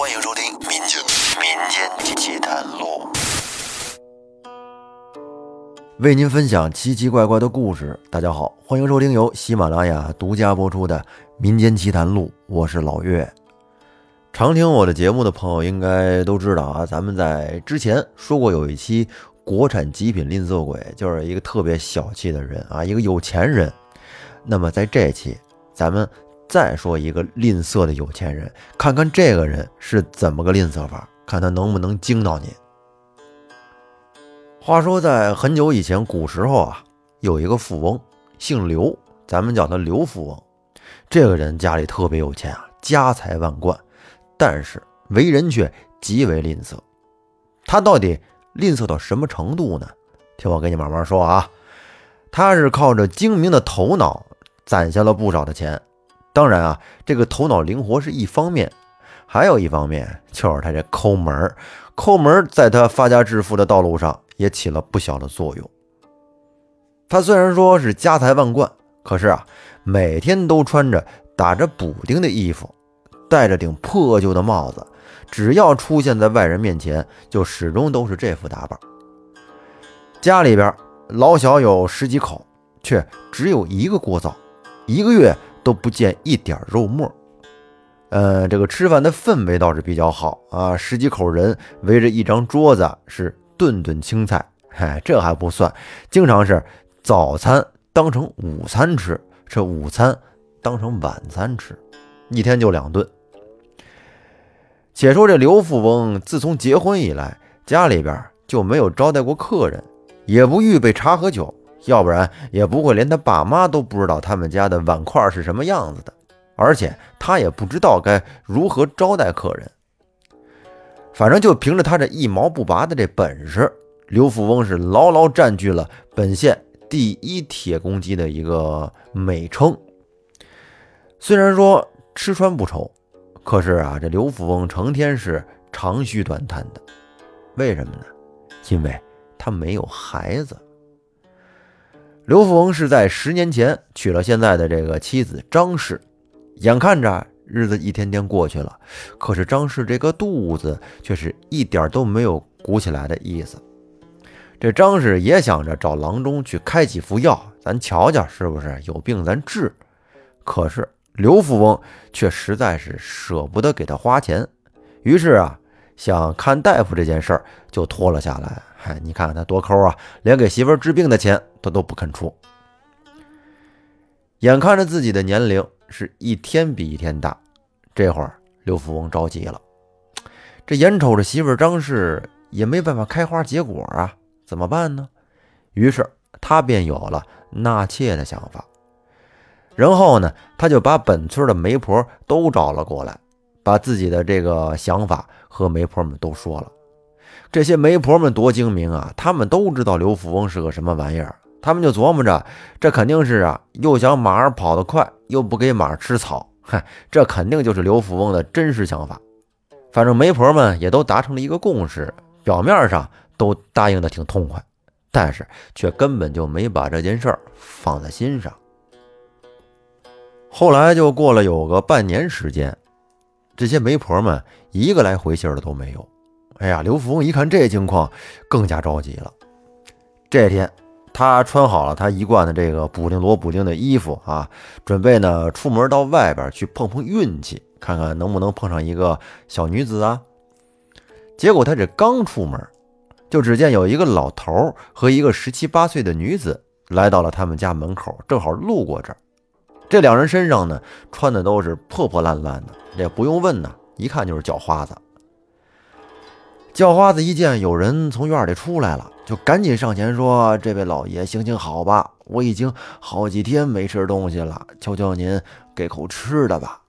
欢迎收听《民间民间奇谈录》，为您分享奇奇怪怪的故事。大家好，欢迎收听由喜马拉雅独家播出的《民间奇谈录》，我是老岳。常听我的节目的朋友应该都知道啊，咱们在之前说过有一期国产极品吝啬鬼，就是一个特别小气的人啊，一个有钱人。那么在这期，咱们再说一个吝啬的有钱人，看看这个人是怎么个吝啬法，看他能不能惊到您。话说在很久以前，古时候啊，有一个富翁，姓刘，咱们叫他刘富翁。这个人家里特别有钱啊，家财万贯。但是为人却极为吝啬，他到底吝啬到什么程度呢？听我给你慢慢说啊。他是靠着精明的头脑攒下了不少的钱，当然啊，这个头脑灵活是一方面，还有一方面就是他这抠门儿，抠门儿在他发家致富的道路上也起了不小的作用。他虽然说是家财万贯，可是啊，每天都穿着打着补丁的衣服。戴着顶破旧的帽子，只要出现在外人面前，就始终都是这副打扮。家里边老小有十几口，却只有一个锅灶，一个月都不见一点肉沫。呃，这个吃饭的氛围倒是比较好啊，十几口人围着一张桌子，是顿顿青菜。嗨，这还不算，经常是早餐当成午餐吃，这午餐当成晚餐吃，一天就两顿。且说这刘富翁自从结婚以来，家里边就没有招待过客人，也不预备茶和酒，要不然也不会连他爸妈都不知道他们家的碗筷是什么样子的。而且他也不知道该如何招待客人。反正就凭着他这一毛不拔的这本事，刘富翁是牢牢占据了本县第一铁公鸡的一个美称。虽然说吃穿不愁。可是啊，这刘富翁成天是长吁短叹的，为什么呢？因为他没有孩子。刘富翁是在十年前娶了现在的这个妻子张氏，眼看着日子一天天过去了，可是张氏这个肚子却是一点都没有鼓起来的意思。这张氏也想着找郎中去开几副药，咱瞧瞧是不是有病咱治。可是。刘富翁却实在是舍不得给他花钱，于是啊，想看大夫这件事儿就拖了下来。嗨，你看他多抠啊，连给媳妇治病的钱他都不肯出。眼看着自己的年龄是一天比一天大，这会儿刘富翁着急了。这眼瞅着媳妇张氏也没办法开花结果啊，怎么办呢？于是他便有了纳妾的想法。然后呢，他就把本村的媒婆都找了过来，把自己的这个想法和媒婆们都说了。这些媒婆们多精明啊，他们都知道刘富翁是个什么玩意儿。他们就琢磨着，这肯定是啊，又想马儿跑得快，又不给马儿吃草。嗨，这肯定就是刘富翁的真实想法。反正媒婆们也都达成了一个共识，表面上都答应的挺痛快，但是却根本就没把这件事儿放在心上。后来就过了有个半年时间，这些媒婆们一个来回信的都没有。哎呀，刘福翁一看这情况，更加着急了。这天，他穿好了他一贯的这个补丁罗补丁的衣服啊，准备呢出门到外边去碰碰运气，看看能不能碰上一个小女子啊。结果他这刚出门，就只见有一个老头和一个十七八岁的女子来到了他们家门口，正好路过这儿。这两人身上呢，穿的都是破破烂烂的，这不用问呢，一看就是叫花子。叫花子一见有人从院里出来了，就赶紧上前说：“这位老爷，行行好吧，我已经好几天没吃东西了，求求您给口吃的吧。”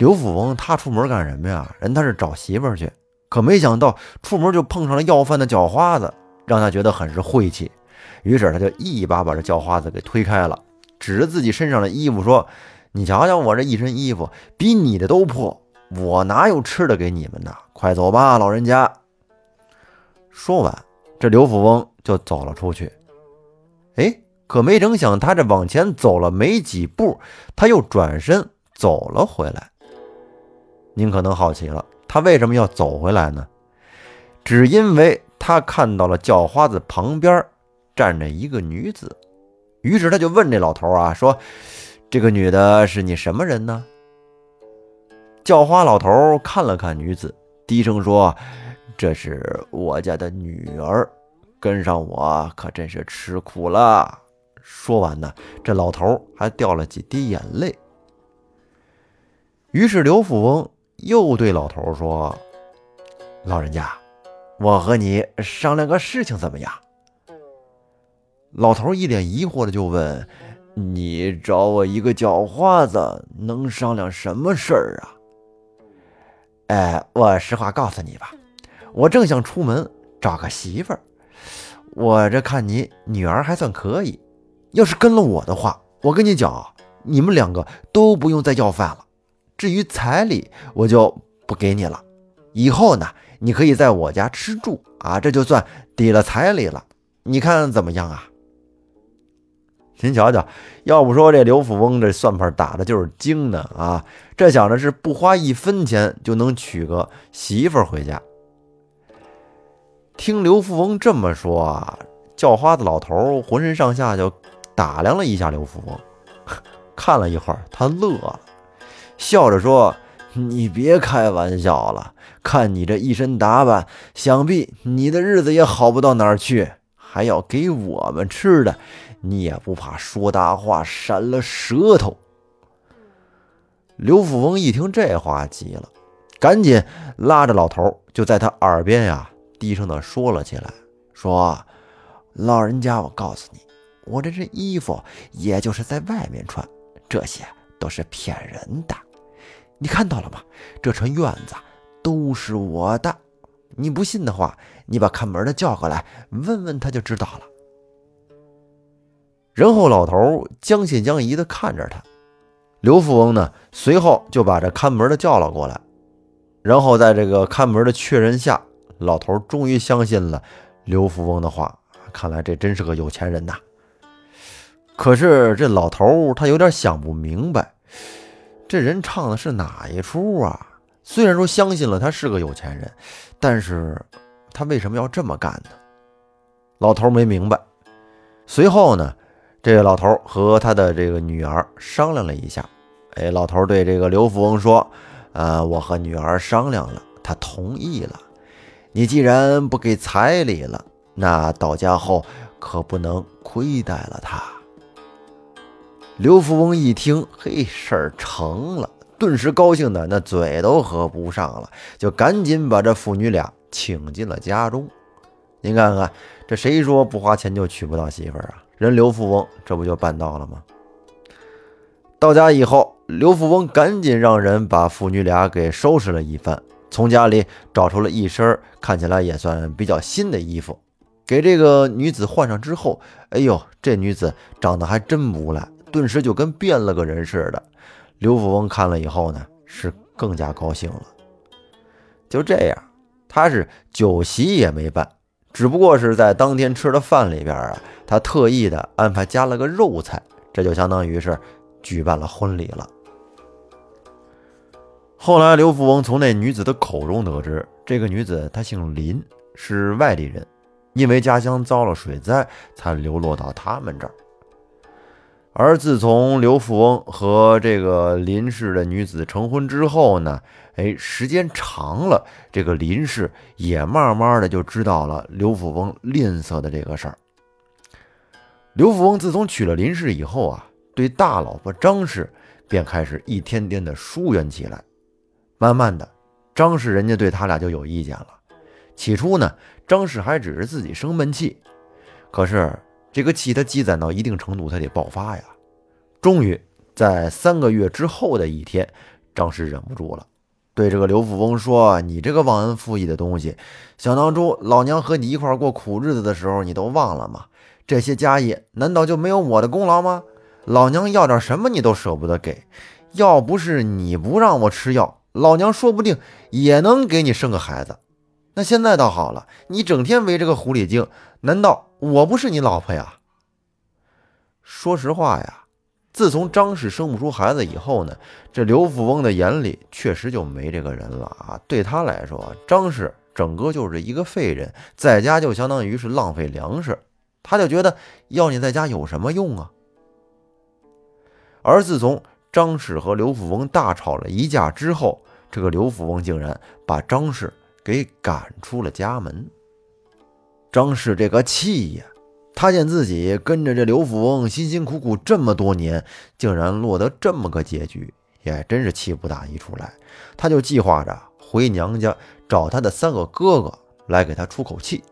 刘富翁他出门干什么呀？人他是找媳妇去，可没想到出门就碰上了要饭的叫花子，让他觉得很是晦气，于是他就一把把这叫花子给推开了。指着自己身上的衣服说：“你瞧瞧，我这一身衣服比你的都破，我哪有吃的给你们呢？快走吧，老人家。”说完，这刘富翁就走了出去。哎，可没成想，他这往前走了没几步，他又转身走了回来。您可能好奇了，他为什么要走回来呢？只因为他看到了叫花子旁边站着一个女子，于是他就问这老头啊，说：“这个女的是你什么人呢？”叫花老头看了看女子，低声说：“这是我家的女儿，跟上我可真是吃苦了。”说完呢，这老头还掉了几滴眼泪。于是刘富翁又对老头说：“老人家，我和你商量个事情怎么样？”老头一脸疑惑的就问：“你找我一个叫花子，能商量什么事儿啊？”哎，我实话告诉你吧，我正想出门找个媳妇儿。我这看你女儿还算可以，要是跟了我的话，我跟你讲，你们两个都不用再要饭了。至于彩礼，我就不给你了。以后呢，你可以在我家吃住啊，这就算抵了彩礼了。你看怎么样啊？您瞧瞧，要不说这刘富翁这算盘打的就是精呢啊！这想着是不花一分钱就能娶个媳妇回家。听刘富翁这么说啊，叫花子老头浑身上下就打量了一下刘富翁，看了一会儿，他乐了，笑着说：“你别开玩笑了，看你这一身打扮，想必你的日子也好不到哪儿去，还要给我们吃的。”你也不怕说大话闪了舌头？刘富翁一听这话急了，赶紧拉着老头就在他耳边呀低声的说了起来：“说老人家，我告诉你，我这身衣服也就是在外面穿，这些都是骗人的。你看到了吗？这串院子都是我的。你不信的话，你把看门的叫过来问问他就知道了。”然后老头将信将疑地看着他，刘富翁呢，随后就把这看门的叫了过来，然后在这个看门的确认下，老头终于相信了刘富翁的话。看来这真是个有钱人呐。可是这老头他有点想不明白，这人唱的是哪一出啊？虽然说相信了他是个有钱人，但是他为什么要这么干呢？老头没明白。随后呢？这个老头和他的这个女儿商量了一下，哎，老头对这个刘富翁说：“呃，我和女儿商量了，他同意了。你既然不给彩礼了，那到家后可不能亏待了他。”刘富翁一听，嘿，事儿成了，顿时高兴的那嘴都合不上了，就赶紧把这父女俩请进了家中。您看看，这谁说不花钱就娶不到媳妇儿啊？人刘富翁这不就办到了吗？到家以后，刘富翁赶紧让人把父女俩给收拾了一番，从家里找出了一身看起来也算比较新的衣服，给这个女子换上之后，哎呦，这女子长得还真不赖，顿时就跟变了个人似的。刘富翁看了以后呢，是更加高兴了。就这样，他是酒席也没办。只不过是在当天吃的饭里边啊，他特意的安排加了个肉菜，这就相当于是举办了婚礼了。后来刘富翁从那女子的口中得知，这个女子她姓林，是外地人，因为家乡遭了水灾，才流落到他们这儿。而自从刘富翁和这个林氏的女子成婚之后呢，哎，时间长了，这个林氏也慢慢的就知道了刘富翁吝啬的这个事儿。刘富翁自从娶了林氏以后啊，对大老婆张氏便开始一天天的疏远起来。慢慢的，张氏人家对他俩就有意见了。起初呢，张氏还只是自己生闷气，可是。这个气他积攒到一定程度，他得爆发呀！终于在三个月之后的一天，张氏忍不住了，对这个刘富翁说：“你这个忘恩负义的东西，想当初老娘和你一块过苦日子的时候，你都忘了吗？这些家业难道就没有我的功劳吗？老娘要点什么你都舍不得给，要不是你不让我吃药，老娘说不定也能给你生个孩子。那现在倒好了，你整天围着个狐狸精，难道？”我不是你老婆呀。说实话呀，自从张氏生不出孩子以后呢，这刘富翁的眼里确实就没这个人了啊。对他来说，张氏整个就是一个废人，在家就相当于是浪费粮食。他就觉得要你在家有什么用啊？而自从张氏和刘富翁大吵了一架之后，这个刘富翁竟然把张氏给赶出了家门。张氏这个气呀！他见自己跟着这刘富翁辛辛苦苦这么多年，竟然落得这么个结局，也真是气不打一处来。他就计划着回娘家找他的三个哥哥来给他出口气。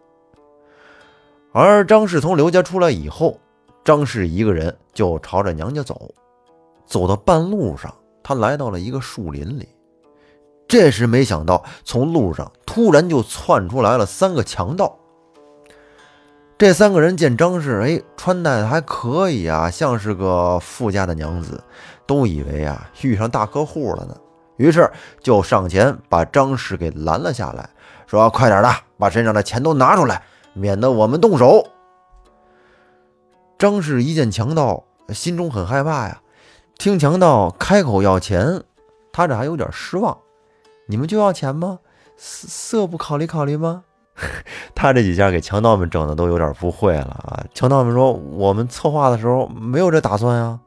而张氏从刘家出来以后，张氏一个人就朝着娘家走。走到半路上，他来到了一个树林里。这时没想到，从路上突然就窜出来了三个强盗。这三个人见张氏，哎，穿戴的还可以啊，像是个富家的娘子，都以为啊遇上大客户了呢，于是就上前把张氏给拦了下来，说：“快点的，把身上的钱都拿出来，免得我们动手。”张氏一见强盗，心中很害怕呀。听强盗开口要钱，他这还有点失望。你们就要钱吗？色不考虑考虑吗？他这几下给强盗们整的都有点不会了啊！强盗们说：“我们策划的时候没有这打算呀。”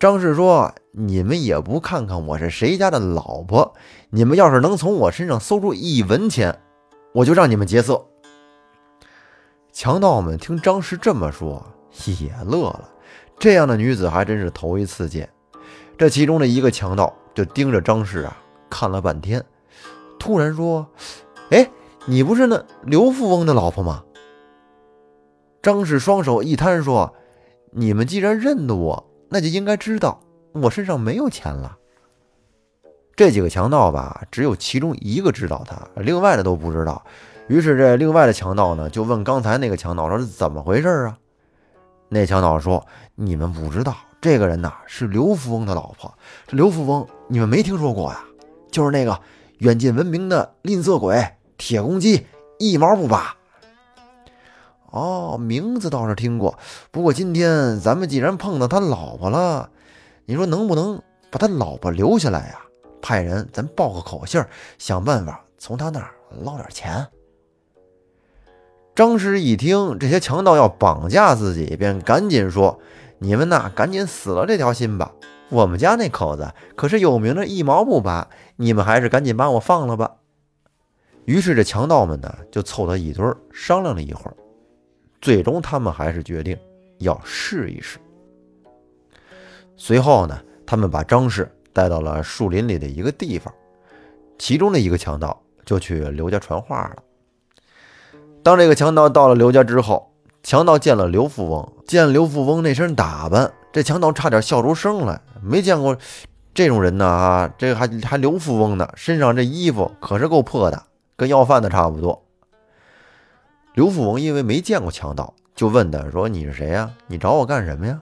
张氏说：“你们也不看看我是谁家的老婆，你们要是能从我身上搜出一文钱，我就让你们劫色。”强盗们听张氏这么说，也乐了。这样的女子还真是头一次见。这其中的一个强盗就盯着张氏啊看了半天，突然说。哎，你不是那刘富翁的老婆吗？张氏双手一摊说：“你们既然认得我，那就应该知道我身上没有钱了。”这几个强盗吧，只有其中一个知道他，另外的都不知道。于是这另外的强盗呢，就问刚才那个强盗说：“怎么回事啊？”那强盗说：“你们不知道，这个人呐是刘富翁的老婆。这刘富翁你们没听说过呀？就是那个远近闻名的吝啬鬼。”铁公鸡一毛不拔。哦，名字倒是听过，不过今天咱们既然碰到他老婆了，你说能不能把他老婆留下来呀？派人咱报个口信，想办法从他那儿捞点钱。张氏一听这些强盗要绑架自己，便赶紧说：“你们呐，赶紧死了这条心吧！我们家那口子可是有名的一毛不拔，你们还是赶紧把我放了吧。”于是这强盗们呢，就凑到一堆儿商量了一会儿，最终他们还是决定要试一试。随后呢，他们把张氏带到了树林里的一个地方，其中的一个强盗就去刘家传话了。当这个强盗到了刘家之后，强盗见了刘富翁，见刘富翁那身打扮，这强盗差点笑出声来，没见过这种人呢啊！这还还刘富翁呢，身上这衣服可是够破的。跟要饭的差不多。刘富翁因为没见过强盗，就问他说：“你是谁呀？你找我干什么呀？”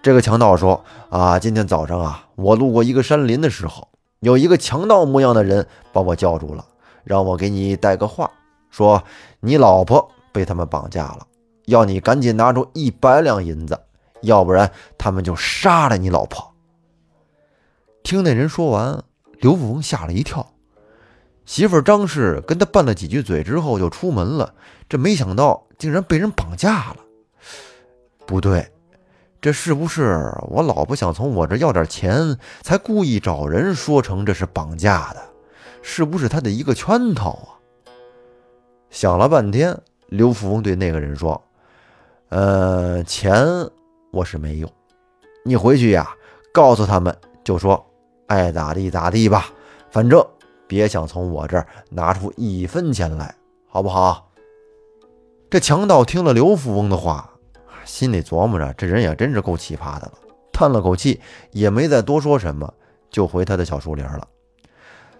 这个强盗说：“啊，今天早上啊，我路过一个山林的时候，有一个强盗模样的人把我叫住了，让我给你带个话，说你老婆被他们绑架了，要你赶紧拿出一百两银子，要不然他们就杀了你老婆。”听那人说完，刘富翁吓了一跳。媳妇张氏跟他拌了几句嘴之后就出门了，这没想到竟然被人绑架了。不对，这是不是我老婆想从我这要点钱，才故意找人说成这是绑架的？是不是他的一个圈套啊？想了半天，刘富翁对那个人说：“呃，钱我是没有，你回去呀，告诉他们，就说爱咋地咋地吧，反正。”别想从我这儿拿出一分钱来，好不好？这强盗听了刘富翁的话，心里琢磨着，这人也真是够奇葩的了。叹了口气，也没再多说什么，就回他的小树林了。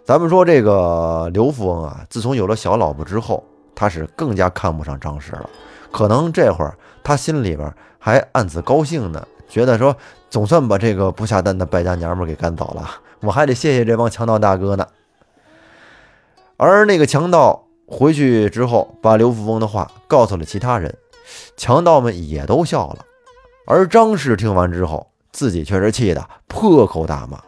咱们说这个刘富翁啊，自从有了小老婆之后，他是更加看不上张氏了。可能这会儿他心里边还暗自高兴呢，觉得说总算把这个不下蛋的败家娘们给赶走了，我还得谢谢这帮强盗大哥呢。而那个强盗回去之后，把刘富翁的话告诉了其他人，强盗们也都笑了。而张氏听完之后，自己却是气得破口大骂。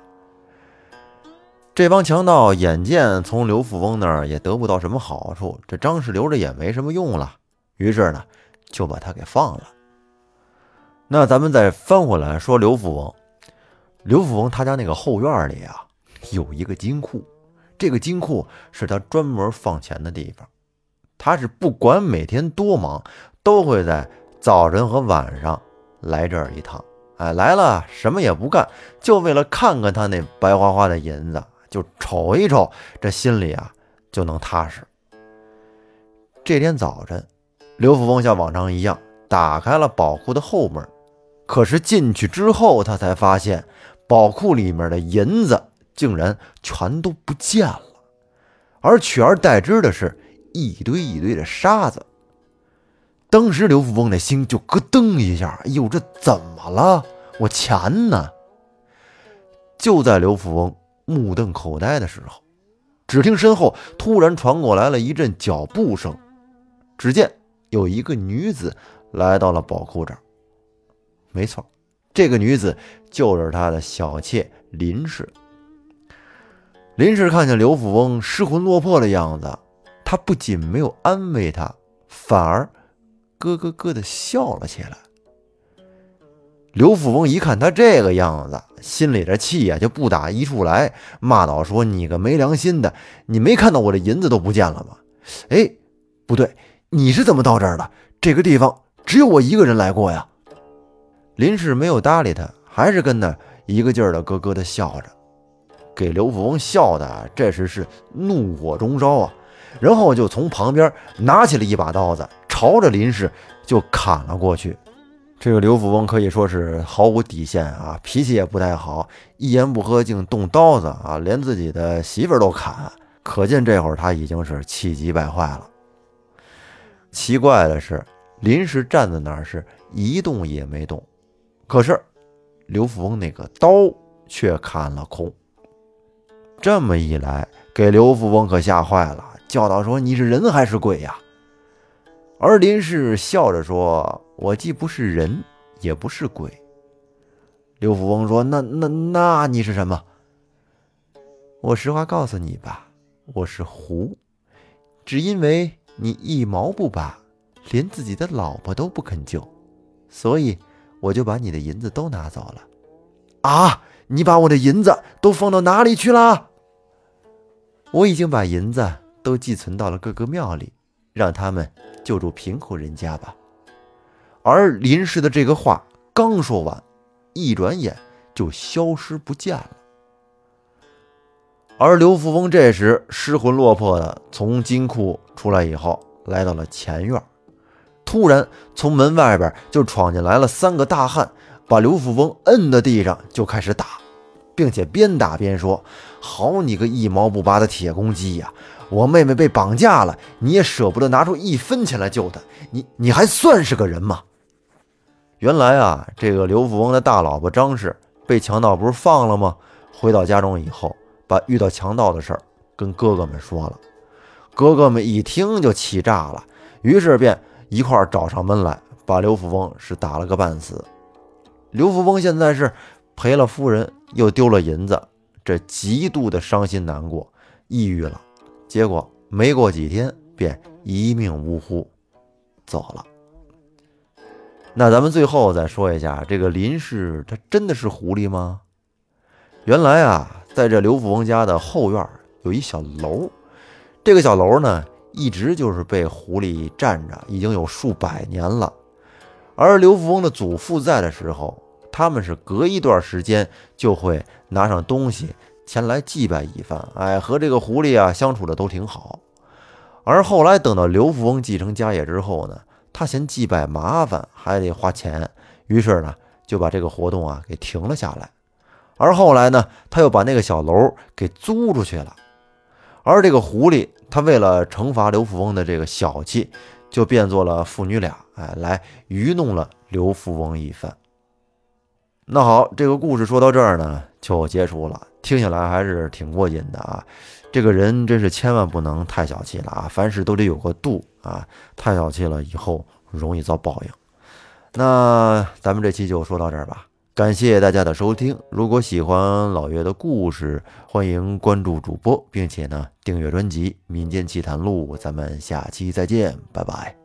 这帮强盗眼见从刘富翁那儿也得不到什么好处，这张氏留着也没什么用了，于是呢，就把他给放了。那咱们再翻回来说刘富翁，刘富翁他家那个后院里啊，有一个金库，这个金库是他专门放钱的地方。他是不管每天多忙，都会在早晨和晚上来这儿一趟。哎，来了什么也不干，就为了看看他那白花花的银子。就瞅一瞅，这心里啊就能踏实。这天早晨，刘福峰像往常一样打开了宝库的后门，可是进去之后，他才发现宝库里面的银子竟然全都不见了，而取而代之的是一堆一堆的沙子。当时刘富峰的心就咯噔一下，哎呦，这怎么了？我钱呢？就在刘富翁。目瞪口呆的时候，只听身后突然传过来了一阵脚步声。只见有一个女子来到了宝库这儿。没错，这个女子就是他的小妾林氏。林氏看见刘富翁失魂落魄的样子，他不仅没有安慰他，反而咯咯咯的笑了起来。刘富翁一看他这个样子，心里的气呀就不打一处来，骂道：“说你个没良心的，你没看到我的银子都不见了吗？”哎，不对，你是怎么到这儿的？这个地方只有我一个人来过呀。林氏没有搭理他，还是跟那一个劲儿的咯咯的笑着，给刘富翁笑的这时是怒火中烧啊！然后就从旁边拿起了一把刀子，朝着林氏就砍了过去。这个刘富翁可以说是毫无底线啊，脾气也不太好，一言不合竟动刀子啊，连自己的媳妇都砍，可见这会儿他已经是气急败坏了。奇怪的是，林氏站在那儿是一动也没动，可是刘富翁那个刀却砍了空。这么一来，给刘富翁可吓坏了，叫道：“说你是人还是鬼呀？”而林氏笑着说：“我既不是人，也不是鬼。”刘富翁说：“那那那你是什么？”我实话告诉你吧，我是狐。只因为你一毛不拔，连自己的老婆都不肯救，所以我就把你的银子都拿走了。啊！你把我的银子都放到哪里去了？我已经把银子都寄存到了各个庙里。让他们救助贫苦人家吧。而林氏的这个话刚说完，一转眼就消失不见了。而刘富翁这时失魂落魄的从金库出来以后，来到了前院，突然从门外边就闯进来了三个大汉，把刘富翁摁在地上就开始打，并且边打边说：“好你个一毛不拔的铁公鸡呀！”我妹妹被绑架了，你也舍不得拿出一分钱来救她，你你还算是个人吗？原来啊，这个刘富翁的大老婆张氏被强盗不是放了吗？回到家中以后，把遇到强盗的事儿跟哥哥们说了，哥哥们一听就气炸了，于是便一块找上门来，把刘富翁是打了个半死。刘富翁现在是赔了夫人，又丢了银子，这极度的伤心难过，抑郁了。结果没过几天，便一命呜呼，走了。那咱们最后再说一下，这个林氏他真的是狐狸吗？原来啊，在这刘富翁家的后院有一小楼，这个小楼呢，一直就是被狐狸占着，已经有数百年了。而刘富翁的祖父在的时候，他们是隔一段时间就会拿上东西。前来祭拜一番，哎，和这个狐狸啊相处的都挺好。而后来等到刘富翁继承家业之后呢，他嫌祭拜麻烦，还得花钱，于是呢就把这个活动啊给停了下来。而后来呢，他又把那个小楼给租出去了。而这个狐狸，他为了惩罚刘富翁的这个小气，就变作了父女俩，哎，来愚弄了刘富翁一番。那好，这个故事说到这儿呢，就结束了。听起来还是挺过瘾的啊！这个人真是千万不能太小气了啊！凡事都得有个度啊！太小气了，以后容易遭报应。那咱们这期就说到这儿吧，感谢大家的收听。如果喜欢老岳的故事，欢迎关注主播，并且呢订阅专辑《民间奇谈录》。咱们下期再见，拜拜。